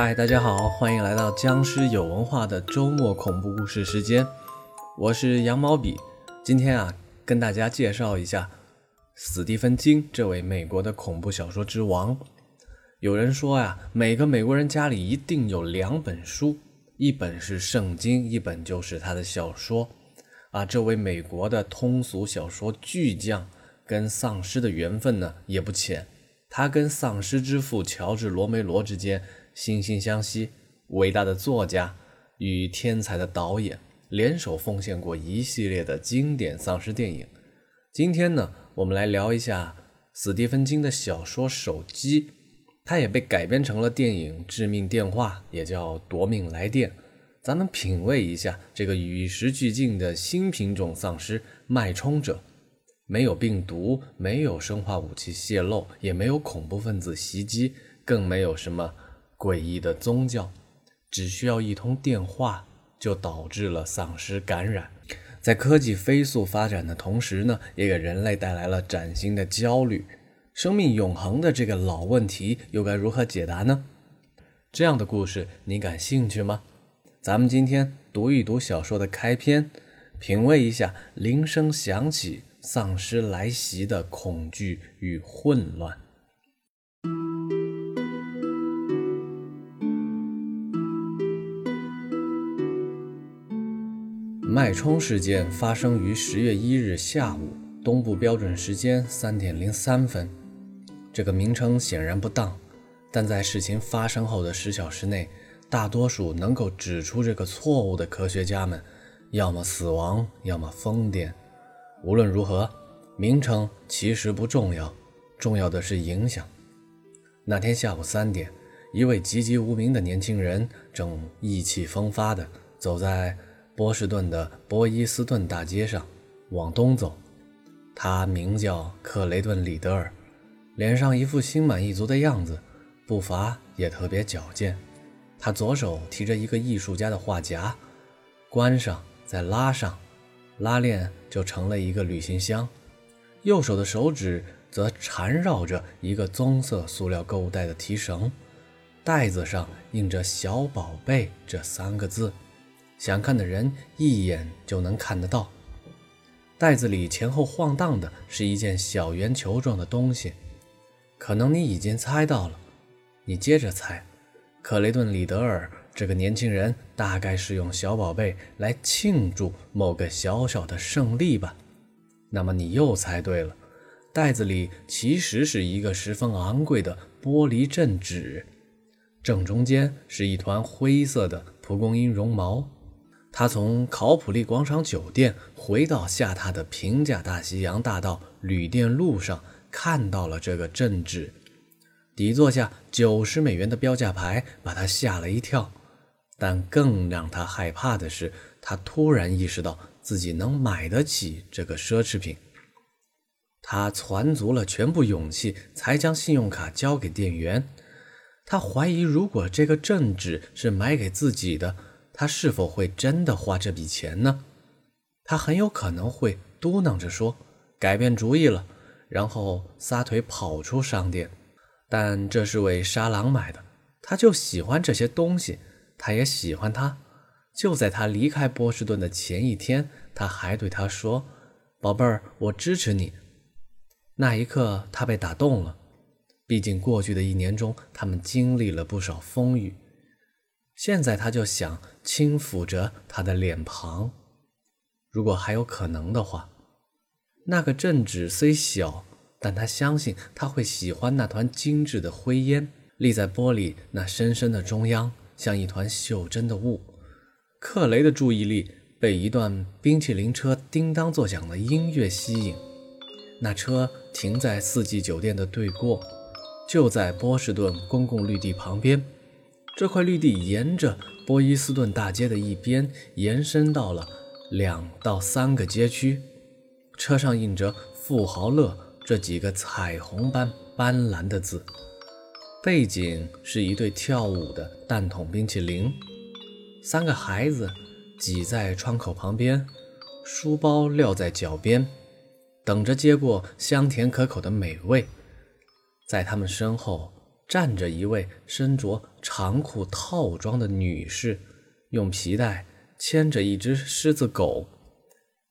嗨，大家好，欢迎来到僵尸有文化的周末恐怖故事时间。我是羊毛笔，今天啊，跟大家介绍一下史蒂芬金这位美国的恐怖小说之王。有人说呀，每个美国人家里一定有两本书，一本是圣经，一本就是他的小说。啊，这位美国的通俗小说巨匠跟丧尸的缘分呢也不浅，他跟丧尸之父乔治罗梅罗之间。惺惺相惜，伟大的作家与天才的导演联手奉献过一系列的经典丧尸电影。今天呢，我们来聊一下史蒂芬金的小说《手机》，它也被改编成了电影《致命电话》，也叫《夺命来电》。咱们品味一下这个与时俱进的新品种丧尸——脉冲者。没有病毒，没有生化武器泄露，也没有恐怖分子袭击，更没有什么。诡异的宗教，只需要一通电话就导致了丧尸感染。在科技飞速发展的同时呢，也给人类带来了崭新的焦虑。生命永恒的这个老问题又该如何解答呢？这样的故事你感兴趣吗？咱们今天读一读小说的开篇，品味一下铃声响起、丧尸来袭的恐惧与混乱。脉冲事件发生于十月一日下午，东部标准时间三点零三分。这个名称显然不当，但在事情发生后的十小时内，大多数能够指出这个错误的科学家们，要么死亡，要么疯癫。无论如何，名称其实不重要，重要的是影响。那天下午三点，一位籍籍无名的年轻人正意气风发地走在。波士顿的波伊斯顿大街上，往东走。他名叫克雷顿·里德尔，脸上一副心满意足的样子，步伐也特别矫健。他左手提着一个艺术家的画夹，关上再拉上，拉链就成了一个旅行箱。右手的手指则缠绕着一个棕色塑料购物袋的提绳，袋子上印着“小宝贝”这三个字。想看的人一眼就能看得到。袋子里前后晃荡的是一件小圆球状的东西，可能你已经猜到了。你接着猜，克雷顿·里德尔这个年轻人大概是用小宝贝来庆祝某个小小的胜利吧？那么你又猜对了，袋子里其实是一个十分昂贵的玻璃镇纸，正中间是一团灰色的蒲公英绒毛。他从考普利广场酒店回到下榻的平价大西洋大道旅店路上，看到了这个镇纸，底座下九十美元的标价牌把他吓了一跳。但更让他害怕的是，他突然意识到自己能买得起这个奢侈品。他攒足了全部勇气，才将信用卡交给店员。他怀疑，如果这个镇纸是买给自己的。他是否会真的花这笔钱呢？他很有可能会嘟囔着说：“改变主意了”，然后撒腿跑出商店。但这是为沙朗买的，他就喜欢这些东西，他也喜欢他。就在他离开波士顿的前一天，他还对他说：“宝贝儿，我支持你。”那一刻，他被打动了。毕竟过去的一年中，他们经历了不少风雨。现在他就想轻抚着他的脸庞，如果还有可能的话。那个镇纸虽小，但他相信他会喜欢那团精致的灰烟，立在玻璃那深深的中央，像一团袖珍的雾。克雷的注意力被一段冰淇淋车叮当作响的音乐吸引，那车停在四季酒店的对过，就在波士顿公共绿地旁边。这块绿地沿着波伊斯顿大街的一边延伸到了两到三个街区，车上印着“富豪乐”这几个彩虹般斑斓的字，背景是一对跳舞的蛋筒冰淇淋，三个孩子挤在窗口旁边，书包撂在脚边，等着接过香甜可口的美味，在他们身后。站着一位身着长裤套装的女士，用皮带牵着一只狮子狗，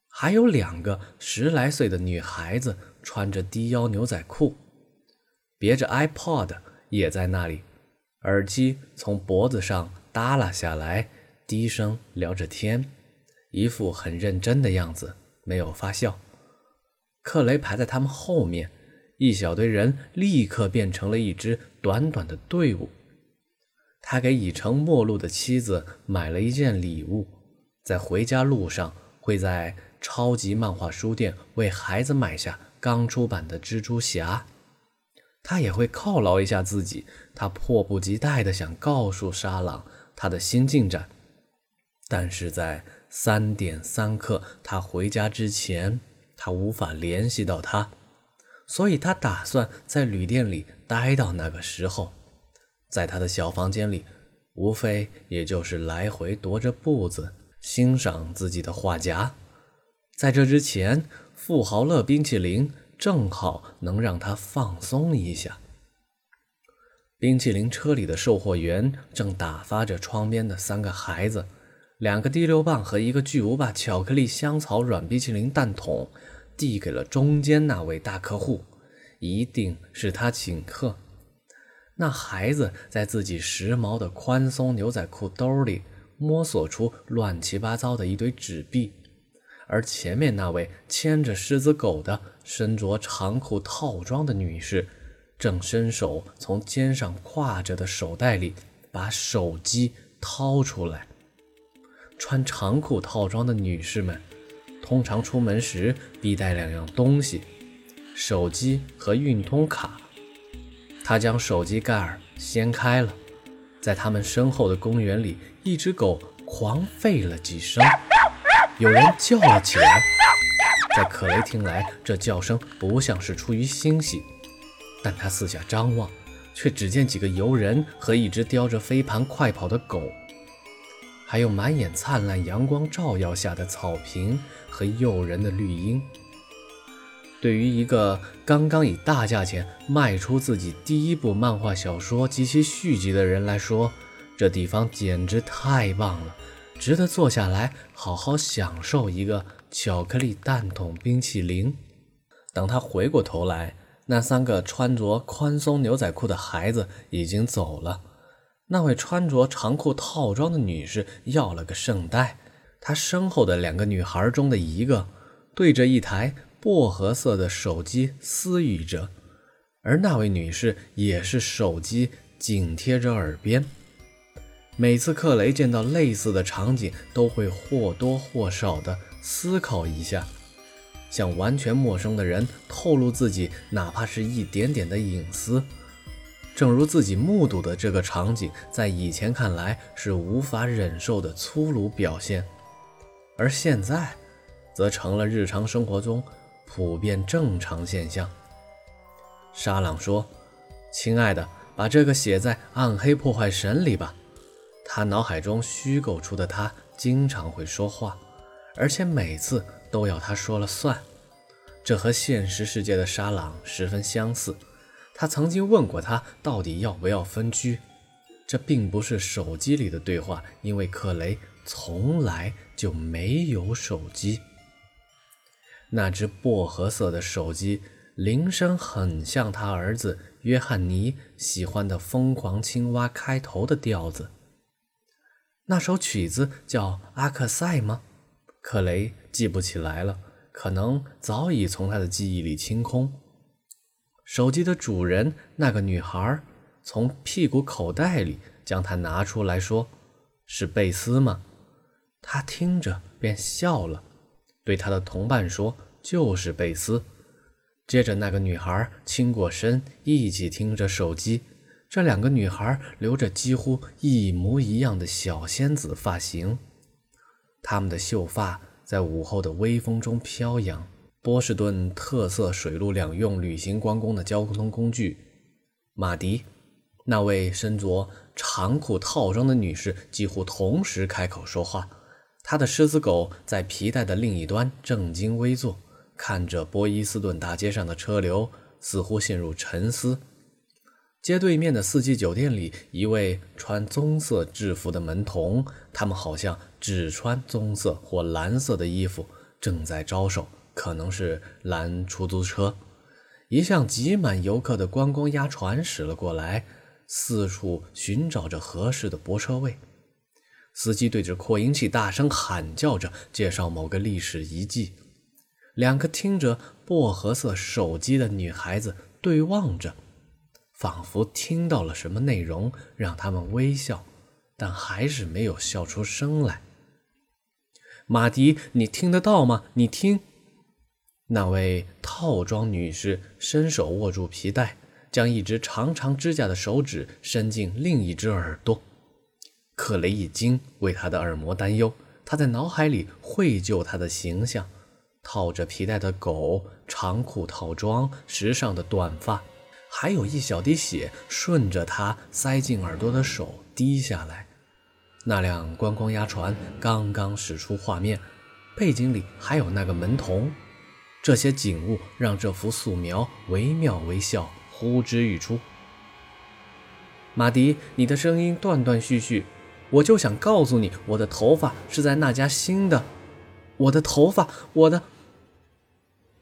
还有两个十来岁的女孩子穿着低腰牛仔裤，别着 iPod 也在那里，耳机从脖子上耷拉下来，低声聊着天，一副很认真的样子，没有发笑。克雷排在他们后面。一小堆人立刻变成了一支短短的队伍。他给已成陌路的妻子买了一件礼物，在回家路上会在超级漫画书店为孩子买下刚出版的蜘蛛侠。他也会犒劳一下自己，他迫不及待地想告诉沙朗他的新进展，但是在三点三刻他回家之前，他无法联系到他。所以他打算在旅店里待到那个时候，在他的小房间里，无非也就是来回踱着步子，欣赏自己的画夹。在这之前，富豪乐冰淇淋正好能让他放松一下。冰淇淋车里的售货员正打发着窗边的三个孩子，两个滴溜棒和一个巨无霸巧克力香草软冰淇淋蛋筒。递给了中间那位大客户，一定是他请客。那孩子在自己时髦的宽松牛仔裤兜里摸索出乱七八糟的一堆纸币，而前面那位牵着狮子狗的、身着长裤套装的女士，正伸手从肩上挎着的手袋里把手机掏出来。穿长裤套装的女士们。通常出门时必带两样东西：手机和运通卡。他将手机盖儿掀开了，在他们身后的公园里，一只狗狂吠了几声，有人叫了起来。在可雷听来，这叫声不像是出于欣喜，但他四下张望，却只见几个游人和一只叼着飞盘快跑的狗。还有满眼灿烂阳光照耀下的草坪和诱人的绿荫。对于一个刚刚以大价钱卖出自己第一部漫画小说及其续集的人来说，这地方简直太棒了，值得坐下来好好享受一个巧克力蛋筒冰淇淋。等他回过头来，那三个穿着宽松牛仔裤的孩子已经走了。那位穿着长裤套装的女士要了个圣代，她身后的两个女孩中的一个对着一台薄荷色的手机私语着，而那位女士也是手机紧贴着耳边。每次克雷见到类似的场景，都会或多或少地思考一下，向完全陌生的人透露自己哪怕是一点点的隐私。正如自己目睹的这个场景，在以前看来是无法忍受的粗鲁表现，而现在，则成了日常生活中普遍正常现象。沙朗说：“亲爱的，把这个写在暗黑破坏神里吧。”他脑海中虚构出的他经常会说话，而且每次都要他说了算。这和现实世界的沙朗十分相似。他曾经问过他到底要不要分居，这并不是手机里的对话，因为克雷从来就没有手机。那只薄荷色的手机铃声很像他儿子约翰尼喜欢的《疯狂青蛙》开头的调子。那首曲子叫《阿克塞》吗？克雷记不起来了，可能早已从他的记忆里清空。手机的主人，那个女孩，从屁股口袋里将它拿出来说：“是贝斯吗？”他听着便笑了，对他的同伴说：“就是贝斯。”接着，那个女孩倾过身，一起听着手机。这两个女孩留着几乎一模一样的小仙子发型，她们的秀发在午后的微风中飘扬。波士顿特色水陆两用旅行观光的交通工具，马迪，那位身着长裤套装的女士几乎同时开口说话。他的狮子狗在皮带的另一端正襟危坐，看着波伊斯顿大街上的车流，似乎陷入沉思。街对面的四季酒店里，一位穿棕色制服的门童，他们好像只穿棕色或蓝色的衣服，正在招手，可能是拦出租车。一向挤满游客的观光鸭船驶了过来，四处寻找着合适的泊车位。司机对着扩音器大声喊叫着，介绍某个历史遗迹。两个听着薄荷色手机的女孩子对望着。仿佛听到了什么内容，让他们微笑，但还是没有笑出声来。马迪，你听得到吗？你听，那位套装女士伸手握住皮带，将一只长长指甲的手指伸进另一只耳朵。克雷一惊，为他的耳膜担忧。他在脑海里绘就他的形象：套着皮带的狗，长裤套装，时尚的短发。还有一小滴血顺着他塞进耳朵的手滴下来。那辆观光鸭船刚刚驶出画面，背景里还有那个门童。这些景物让这幅素描惟妙惟肖，呼之欲出。马迪，你的声音断断续续，我就想告诉你，我的头发是在那家新的。我的头发，我的。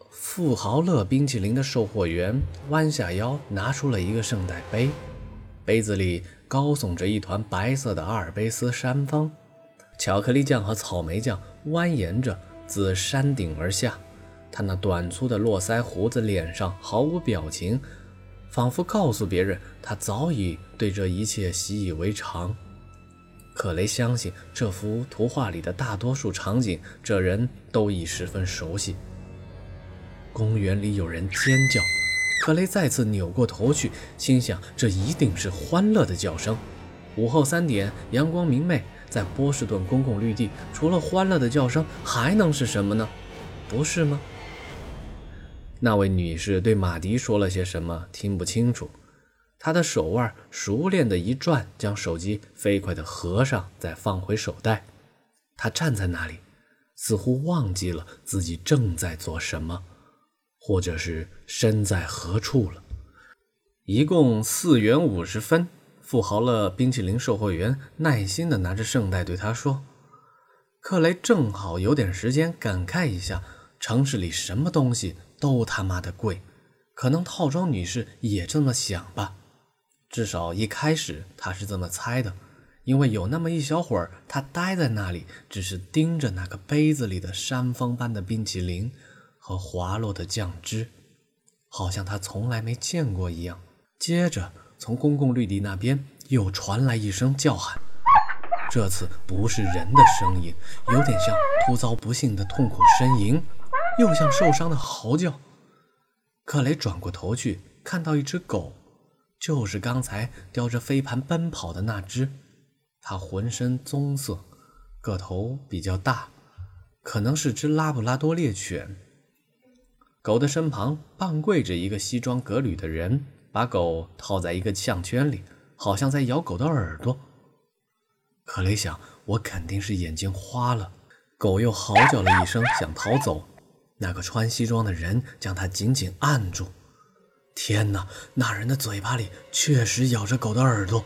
富豪乐冰淇淋的售货员弯下腰，拿出了一个圣代杯，杯子里高耸着一团白色的阿尔卑斯山峰，巧克力酱和草莓酱蜿蜒着自山顶而下。他那短粗的络腮胡子脸上毫无表情，仿佛告诉别人他早已对这一切习以为常。可雷相信这幅图画里的大多数场景，这人都已十分熟悉。公园里有人尖叫，克雷再次扭过头去，心想：这一定是欢乐的叫声。午后三点，阳光明媚，在波士顿公共绿地，除了欢乐的叫声，还能是什么呢？不是吗？那位女士对马迪说了些什么，听不清楚。他的手腕熟练的一转，将手机飞快地合上，再放回手袋。他站在那里，似乎忘记了自己正在做什么。或者是身在何处了？一共四元五十分。富豪乐冰淇淋售货员耐心地拿着圣代对他说：“克雷正好有点时间感慨一下，城市里什么东西都他妈的贵。可能套装女士也这么想吧，至少一开始他是这么猜的，因为有那么一小会儿，她待在那里，只是盯着那个杯子里的山峰般的冰淇淋。”和滑落的酱汁，好像他从来没见过一样。接着，从公共绿地那边又传来一声叫喊，这次不是人的声音，有点像突遭不幸的痛苦呻吟，又像受伤的嚎叫。克雷转过头去，看到一只狗，就是刚才叼着飞盘奔跑的那只。它浑身棕色，个头比较大，可能是只拉布拉多猎犬。狗的身旁半跪着一个西装革履的人，把狗套在一个项圈里，好像在咬狗的耳朵。克雷想，我肯定是眼睛花了。狗又嚎叫了一声，想逃走。那个穿西装的人将它紧紧按住。天哪，那人的嘴巴里确实咬着狗的耳朵。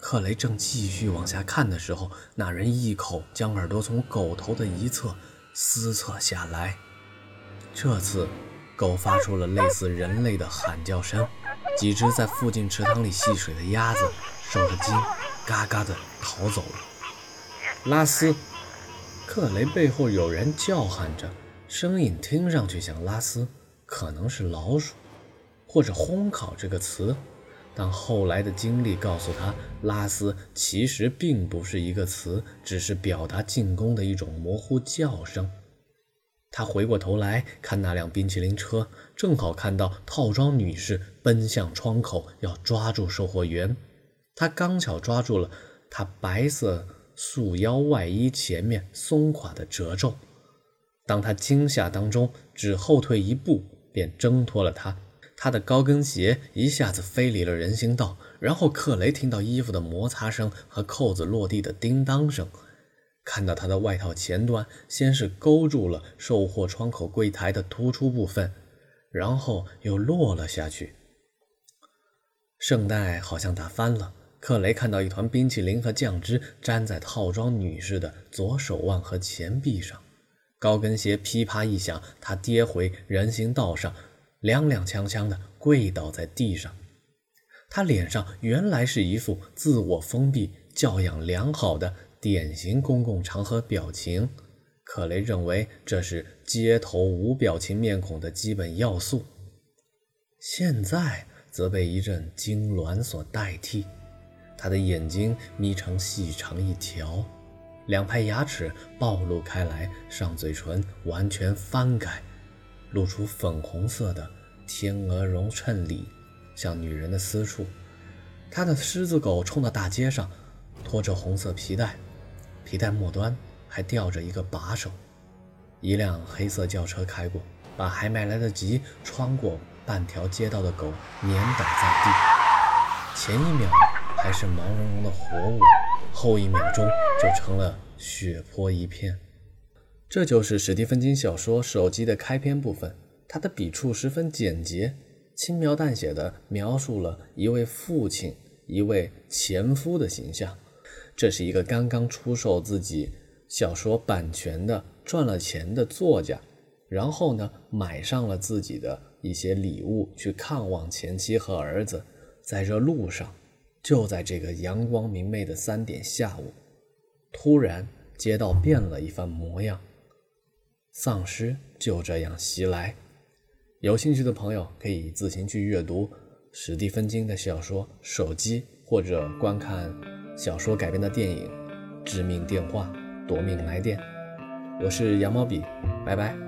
克雷正继续往下看的时候，那人一口将耳朵从狗头的一侧撕扯下来。这次，狗发出了类似人类的喊叫声。几只在附近池塘里戏水的鸭子受了惊，嘎嘎地逃走了。拉斯，克雷背后有人叫喊着，声音听上去像拉斯，可能是老鼠，或者烘烤这个词。但后来的经历告诉他，拉斯其实并不是一个词，只是表达进攻的一种模糊叫声。他回过头来看那辆冰淇淋车，正好看到套装女士奔向窗口，要抓住售货员。他刚巧抓住了她白色束腰外衣前面松垮的褶皱。当他惊吓当中只后退一步，便挣脱了她。他的高跟鞋一下子飞离了人行道，然后克雷听到衣服的摩擦声和扣子落地的叮当声。看到他的外套前端先是勾住了售货窗口柜台的突出部分，然后又落了下去。圣代好像打翻了。克雷看到一团冰淇淋和酱汁粘在套装女士的左手腕和前臂上，高跟鞋噼啪一响，他跌回人行道上，踉踉跄跄地跪倒在地上。他脸上原来是一副自我封闭、教养良好的典型公共场合表情。克雷认为这是街头无表情面孔的基本要素，现在则被一阵痉挛所代替。他的眼睛眯成细长一条，两排牙齿暴露开来，上嘴唇完全翻盖，露出粉红色的天鹅绒衬里，像女人的私处。他的狮子狗冲到大街上，拖着红色皮带，皮带末端还吊着一个把手。一辆黑色轿车开过，把还没来得及穿过半条街道的狗碾倒在地。前一秒。还是毛茸茸的活物，后一秒钟就成了血泊一片。这就是史蒂芬金小说《手机》的开篇部分。他的笔触十分简洁，轻描淡写地描述了一位父亲、一位前夫的形象。这是一个刚刚出售自己小说版权的、赚了钱的作家，然后呢，买上了自己的一些礼物去看望前妻和儿子，在这路上。就在这个阳光明媚的三点下午，突然街道变了一番模样，丧尸就这样袭来。有兴趣的朋友可以自行去阅读史蒂芬金的小说《手机》，或者观看小说改编的电影《致命电话》《夺命来电》。我是羊毛笔，拜拜。